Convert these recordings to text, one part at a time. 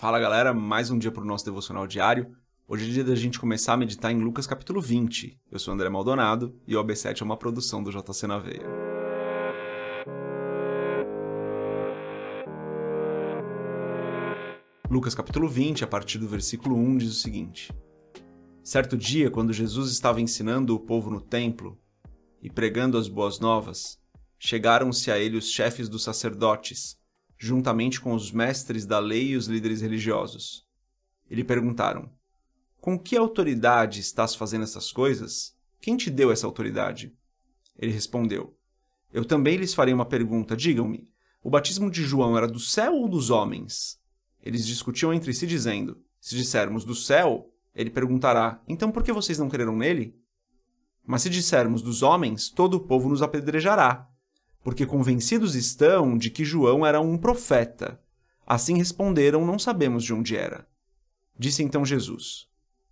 Fala galera, mais um dia para o nosso devocional diário. Hoje é dia da gente começar a meditar em Lucas capítulo 20. Eu sou André Maldonado e o AB7 é uma produção do JC na Veia. Lucas capítulo 20, a partir do versículo 1, diz o seguinte: Certo dia, quando Jesus estava ensinando o povo no templo e pregando as boas novas, chegaram-se a ele os chefes dos sacerdotes juntamente com os mestres da lei e os líderes religiosos. E lhe perguntaram: Com que autoridade estás fazendo essas coisas? Quem te deu essa autoridade? Ele respondeu: Eu também lhes farei uma pergunta. Digam-me: o batismo de João era do céu ou dos homens? Eles discutiam entre si, dizendo: Se dissermos do céu, ele perguntará: Então por que vocês não creram nele? Mas se dissermos dos homens, todo o povo nos apedrejará porque convencidos estão de que João era um profeta. Assim responderam: Não sabemos de onde era. Disse então Jesus: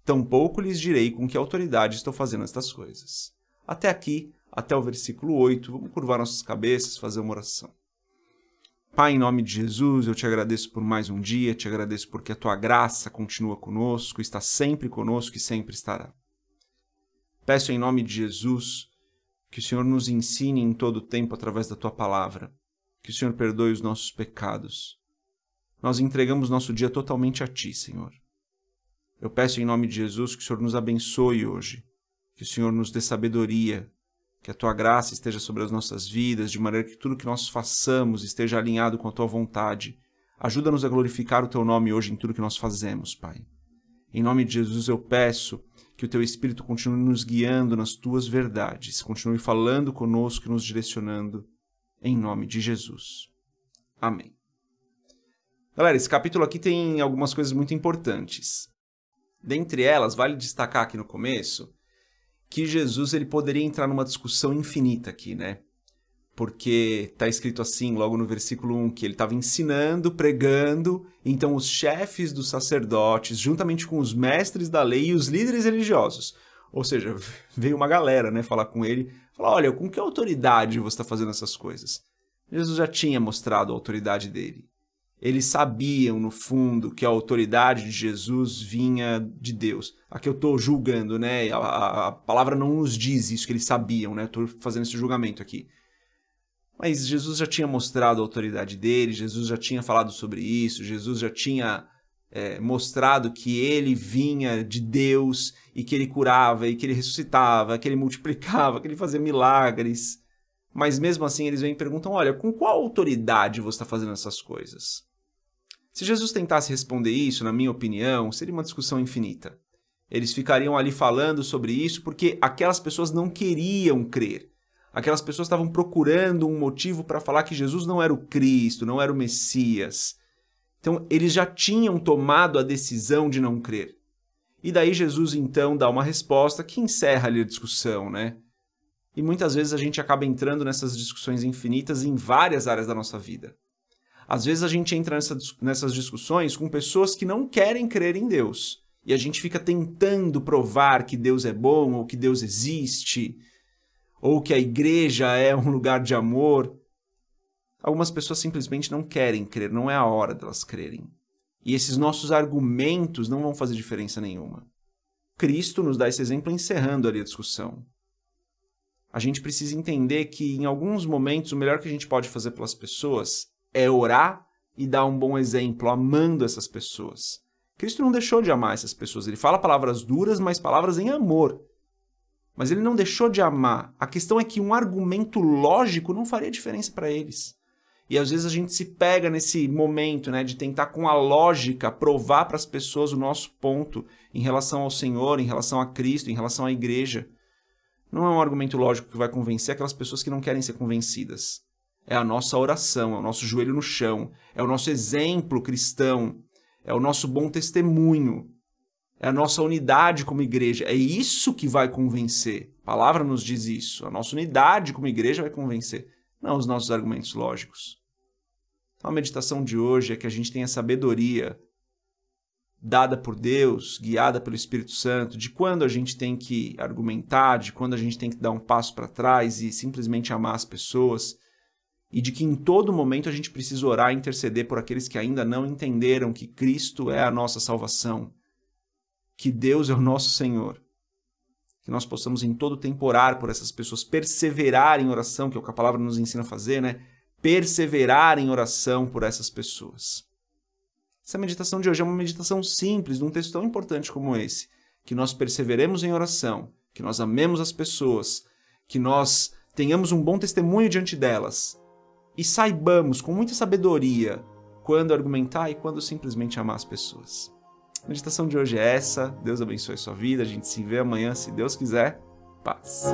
Tampouco lhes direi com que autoridade estou fazendo estas coisas. Até aqui, até o versículo 8, vamos curvar nossas cabeças, fazer uma oração. Pai, em nome de Jesus, eu te agradeço por mais um dia, te agradeço porque a tua graça continua conosco, está sempre conosco e sempre estará. Peço em nome de Jesus que o Senhor nos ensine em todo o tempo através da tua palavra. Que o Senhor perdoe os nossos pecados. Nós entregamos nosso dia totalmente a ti, Senhor. Eu peço em nome de Jesus que o Senhor nos abençoe hoje, que o Senhor nos dê sabedoria, que a tua graça esteja sobre as nossas vidas, de maneira que tudo que nós façamos esteja alinhado com a tua vontade. Ajuda-nos a glorificar o teu nome hoje em tudo que nós fazemos, Pai. Em nome de Jesus eu peço que o teu Espírito continue nos guiando nas tuas verdades, continue falando conosco e nos direcionando, em nome de Jesus. Amém. Galera, esse capítulo aqui tem algumas coisas muito importantes. Dentre elas, vale destacar aqui no começo que Jesus ele poderia entrar numa discussão infinita aqui, né? Porque está escrito assim, logo no versículo 1, que ele estava ensinando, pregando, então os chefes dos sacerdotes, juntamente com os mestres da lei e os líderes religiosos, ou seja, veio uma galera né, falar com ele, falar, olha, com que autoridade você está fazendo essas coisas? Jesus já tinha mostrado a autoridade dele. Eles sabiam, no fundo, que a autoridade de Jesus vinha de Deus. Aqui eu estou julgando, né? A, a, a, palavra não nos diz isso, que eles sabiam, né? Estou fazendo esse julgamento aqui. Mas Jesus já tinha mostrado a autoridade dele, Jesus já tinha falado sobre isso, Jesus já tinha é, mostrado que ele vinha de Deus e que ele curava e que ele ressuscitava, que ele multiplicava, que ele fazia milagres. Mas mesmo assim eles vêm e perguntam: olha, com qual autoridade você está fazendo essas coisas? Se Jesus tentasse responder isso, na minha opinião, seria uma discussão infinita. Eles ficariam ali falando sobre isso porque aquelas pessoas não queriam crer. Aquelas pessoas estavam procurando um motivo para falar que Jesus não era o Cristo, não era o Messias. Então, eles já tinham tomado a decisão de não crer. E daí Jesus então dá uma resposta que encerra ali a discussão, né? E muitas vezes a gente acaba entrando nessas discussões infinitas em várias áreas da nossa vida. Às vezes a gente entra nessa, nessas discussões com pessoas que não querem crer em Deus. E a gente fica tentando provar que Deus é bom ou que Deus existe ou que a igreja é um lugar de amor. Algumas pessoas simplesmente não querem crer, não é a hora delas crerem. E esses nossos argumentos não vão fazer diferença nenhuma. Cristo nos dá esse exemplo encerrando ali a discussão. A gente precisa entender que em alguns momentos o melhor que a gente pode fazer pelas pessoas é orar e dar um bom exemplo, amando essas pessoas. Cristo não deixou de amar essas pessoas, ele fala palavras duras, mas palavras em amor. Mas ele não deixou de amar. A questão é que um argumento lógico não faria diferença para eles. E às vezes a gente se pega nesse momento, né, de tentar com a lógica provar para as pessoas o nosso ponto em relação ao Senhor, em relação a Cristo, em relação à igreja. Não é um argumento lógico que vai convencer aquelas pessoas que não querem ser convencidas. É a nossa oração, é o nosso joelho no chão, é o nosso exemplo cristão, é o nosso bom testemunho, é a nossa unidade como igreja. É isso que vai convencer. A palavra nos diz isso. A nossa unidade como igreja vai convencer, não os nossos argumentos lógicos. Então, a meditação de hoje é que a gente tenha sabedoria dada por Deus, guiada pelo Espírito Santo, de quando a gente tem que argumentar, de quando a gente tem que dar um passo para trás e simplesmente amar as pessoas, e de que em todo momento a gente precisa orar e interceder por aqueles que ainda não entenderam que Cristo é a nossa salvação, que Deus é o nosso Senhor. Que nós possamos em todo tempo orar por essas pessoas, perseverar em oração, que é o que a palavra nos ensina a fazer, né? Perseverar em oração por essas pessoas. Essa meditação de hoje é uma meditação simples, de um texto tão importante como esse. Que nós perseveremos em oração, que nós amemos as pessoas, que nós tenhamos um bom testemunho diante delas e saibamos com muita sabedoria quando argumentar e quando simplesmente amar as pessoas. Meditação de hoje é essa. Deus abençoe a sua vida. A gente se vê amanhã, se Deus quiser. Paz.